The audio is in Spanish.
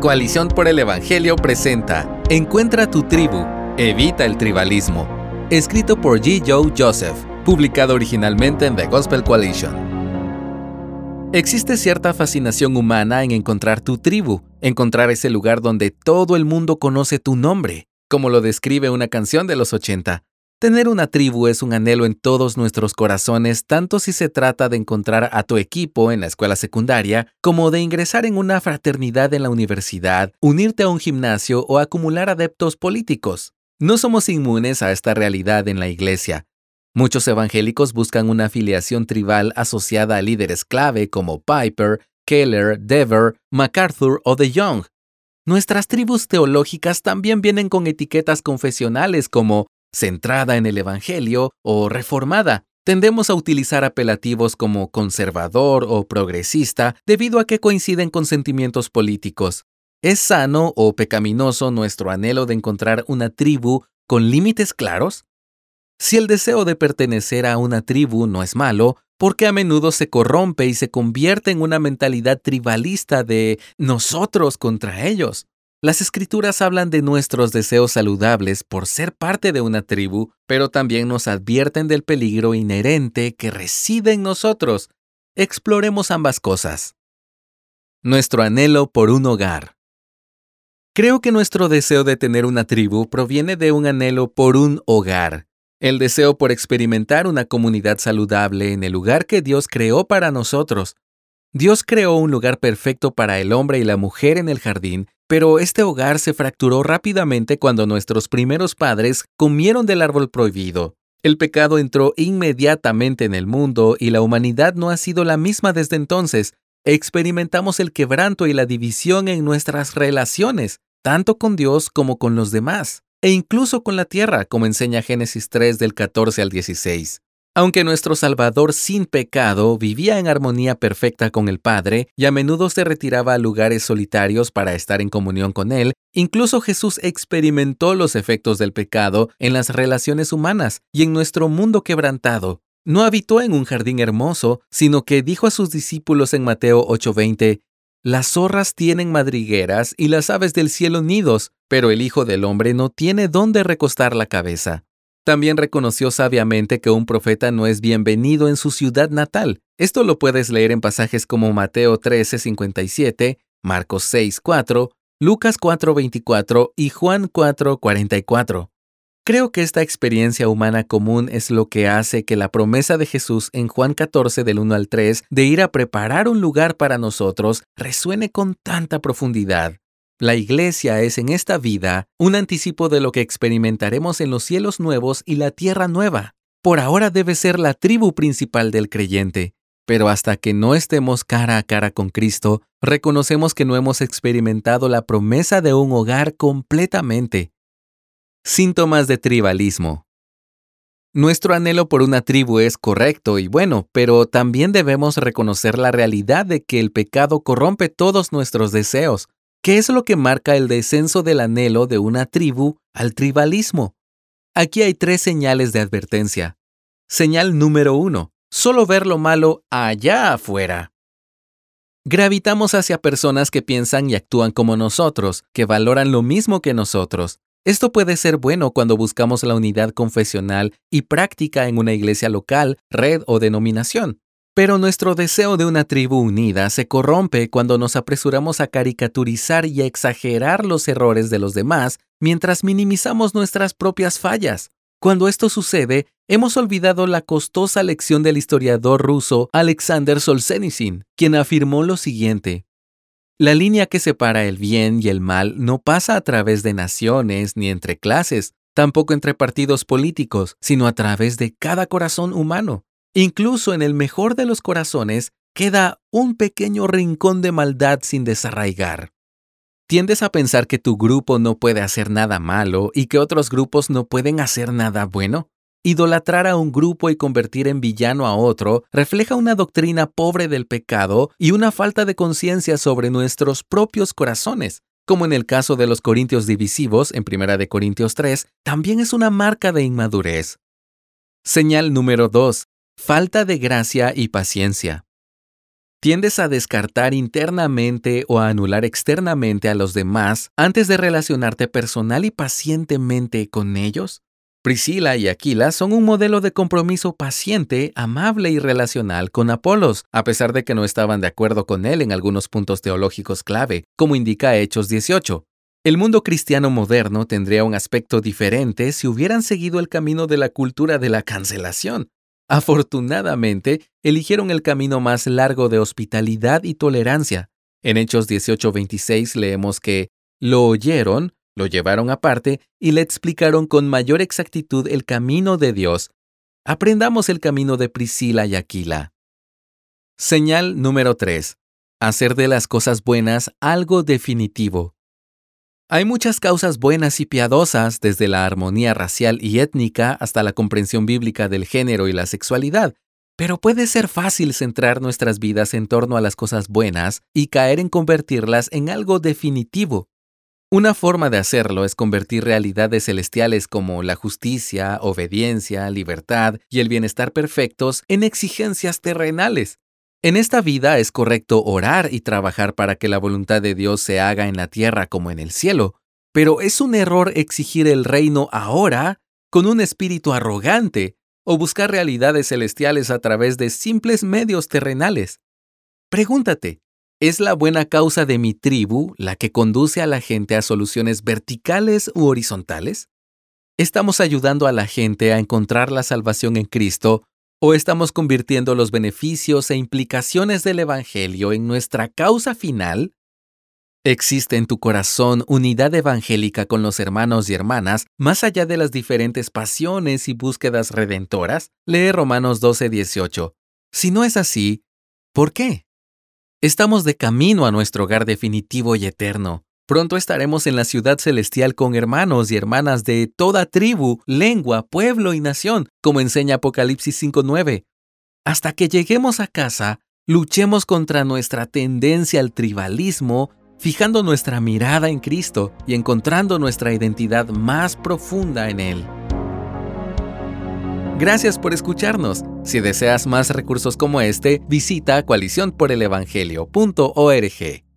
Coalición por el Evangelio presenta Encuentra tu tribu, evita el tribalismo. Escrito por G. Joe Joseph, publicado originalmente en The Gospel Coalition. Existe cierta fascinación humana en encontrar tu tribu, encontrar ese lugar donde todo el mundo conoce tu nombre, como lo describe una canción de los 80. Tener una tribu es un anhelo en todos nuestros corazones, tanto si se trata de encontrar a tu equipo en la escuela secundaria, como de ingresar en una fraternidad en la universidad, unirte a un gimnasio o acumular adeptos políticos. No somos inmunes a esta realidad en la iglesia. Muchos evangélicos buscan una afiliación tribal asociada a líderes clave como Piper, Keller, Dever, MacArthur o De Young. Nuestras tribus teológicas también vienen con etiquetas confesionales como centrada en el Evangelio o reformada. Tendemos a utilizar apelativos como conservador o progresista debido a que coinciden con sentimientos políticos. ¿Es sano o pecaminoso nuestro anhelo de encontrar una tribu con límites claros? Si el deseo de pertenecer a una tribu no es malo, ¿por qué a menudo se corrompe y se convierte en una mentalidad tribalista de nosotros contra ellos? Las escrituras hablan de nuestros deseos saludables por ser parte de una tribu, pero también nos advierten del peligro inherente que reside en nosotros. Exploremos ambas cosas. Nuestro anhelo por un hogar. Creo que nuestro deseo de tener una tribu proviene de un anhelo por un hogar, el deseo por experimentar una comunidad saludable en el lugar que Dios creó para nosotros. Dios creó un lugar perfecto para el hombre y la mujer en el jardín pero este hogar se fracturó rápidamente cuando nuestros primeros padres comieron del árbol prohibido. El pecado entró inmediatamente en el mundo y la humanidad no ha sido la misma desde entonces. Experimentamos el quebranto y la división en nuestras relaciones, tanto con Dios como con los demás, e incluso con la tierra, como enseña Génesis 3 del 14 al 16. Aunque nuestro Salvador sin pecado vivía en armonía perfecta con el Padre y a menudo se retiraba a lugares solitarios para estar en comunión con Él, incluso Jesús experimentó los efectos del pecado en las relaciones humanas y en nuestro mundo quebrantado. No habitó en un jardín hermoso, sino que dijo a sus discípulos en Mateo 8:20, Las zorras tienen madrigueras y las aves del cielo nidos, pero el Hijo del Hombre no tiene dónde recostar la cabeza. También reconoció sabiamente que un profeta no es bienvenido en su ciudad natal. Esto lo puedes leer en pasajes como Mateo 13:57, Marcos 6:4, Lucas 4:24 y Juan 4:44. Creo que esta experiencia humana común es lo que hace que la promesa de Jesús en Juan 14 del 1 al 3 de ir a preparar un lugar para nosotros resuene con tanta profundidad. La iglesia es en esta vida un anticipo de lo que experimentaremos en los cielos nuevos y la tierra nueva. Por ahora debe ser la tribu principal del creyente, pero hasta que no estemos cara a cara con Cristo, reconocemos que no hemos experimentado la promesa de un hogar completamente. Síntomas de tribalismo. Nuestro anhelo por una tribu es correcto y bueno, pero también debemos reconocer la realidad de que el pecado corrompe todos nuestros deseos, ¿Qué es lo que marca el descenso del anhelo de una tribu al tribalismo? Aquí hay tres señales de advertencia. Señal número uno, solo ver lo malo allá afuera. Gravitamos hacia personas que piensan y actúan como nosotros, que valoran lo mismo que nosotros. Esto puede ser bueno cuando buscamos la unidad confesional y práctica en una iglesia local, red o denominación. Pero nuestro deseo de una tribu unida se corrompe cuando nos apresuramos a caricaturizar y a exagerar los errores de los demás mientras minimizamos nuestras propias fallas. Cuando esto sucede, hemos olvidado la costosa lección del historiador ruso Alexander Solzhenitsyn, quien afirmó lo siguiente. La línea que separa el bien y el mal no pasa a través de naciones ni entre clases, tampoco entre partidos políticos, sino a través de cada corazón humano. Incluso en el mejor de los corazones queda un pequeño rincón de maldad sin desarraigar. ¿Tiendes a pensar que tu grupo no puede hacer nada malo y que otros grupos no pueden hacer nada bueno? Idolatrar a un grupo y convertir en villano a otro refleja una doctrina pobre del pecado y una falta de conciencia sobre nuestros propios corazones. Como en el caso de los corintios divisivos en 1 Corintios 3, también es una marca de inmadurez. Señal número 2. Falta de gracia y paciencia. ¿Tiendes a descartar internamente o a anular externamente a los demás antes de relacionarte personal y pacientemente con ellos? Priscila y Aquila son un modelo de compromiso paciente, amable y relacional con Apolos, a pesar de que no estaban de acuerdo con él en algunos puntos teológicos clave, como indica Hechos 18. El mundo cristiano moderno tendría un aspecto diferente si hubieran seguido el camino de la cultura de la cancelación. Afortunadamente, eligieron el camino más largo de hospitalidad y tolerancia. En Hechos 18:26 leemos que lo oyeron, lo llevaron aparte y le explicaron con mayor exactitud el camino de Dios. Aprendamos el camino de Priscila y Aquila. Señal número 3. Hacer de las cosas buenas algo definitivo. Hay muchas causas buenas y piadosas, desde la armonía racial y étnica hasta la comprensión bíblica del género y la sexualidad, pero puede ser fácil centrar nuestras vidas en torno a las cosas buenas y caer en convertirlas en algo definitivo. Una forma de hacerlo es convertir realidades celestiales como la justicia, obediencia, libertad y el bienestar perfectos en exigencias terrenales. En esta vida es correcto orar y trabajar para que la voluntad de Dios se haga en la tierra como en el cielo, pero es un error exigir el reino ahora con un espíritu arrogante o buscar realidades celestiales a través de simples medios terrenales. Pregúntate, ¿es la buena causa de mi tribu la que conduce a la gente a soluciones verticales u horizontales? ¿Estamos ayudando a la gente a encontrar la salvación en Cristo ¿O estamos convirtiendo los beneficios e implicaciones del Evangelio en nuestra causa final? ¿Existe en tu corazón unidad evangélica con los hermanos y hermanas más allá de las diferentes pasiones y búsquedas redentoras? Lee Romanos 12:18. Si no es así, ¿por qué? Estamos de camino a nuestro hogar definitivo y eterno. Pronto estaremos en la ciudad celestial con hermanos y hermanas de toda tribu, lengua, pueblo y nación, como enseña Apocalipsis 5.9. Hasta que lleguemos a casa, luchemos contra nuestra tendencia al tribalismo, fijando nuestra mirada en Cristo y encontrando nuestra identidad más profunda en Él. Gracias por escucharnos. Si deseas más recursos como este, visita coaliciónporelevangelio.org.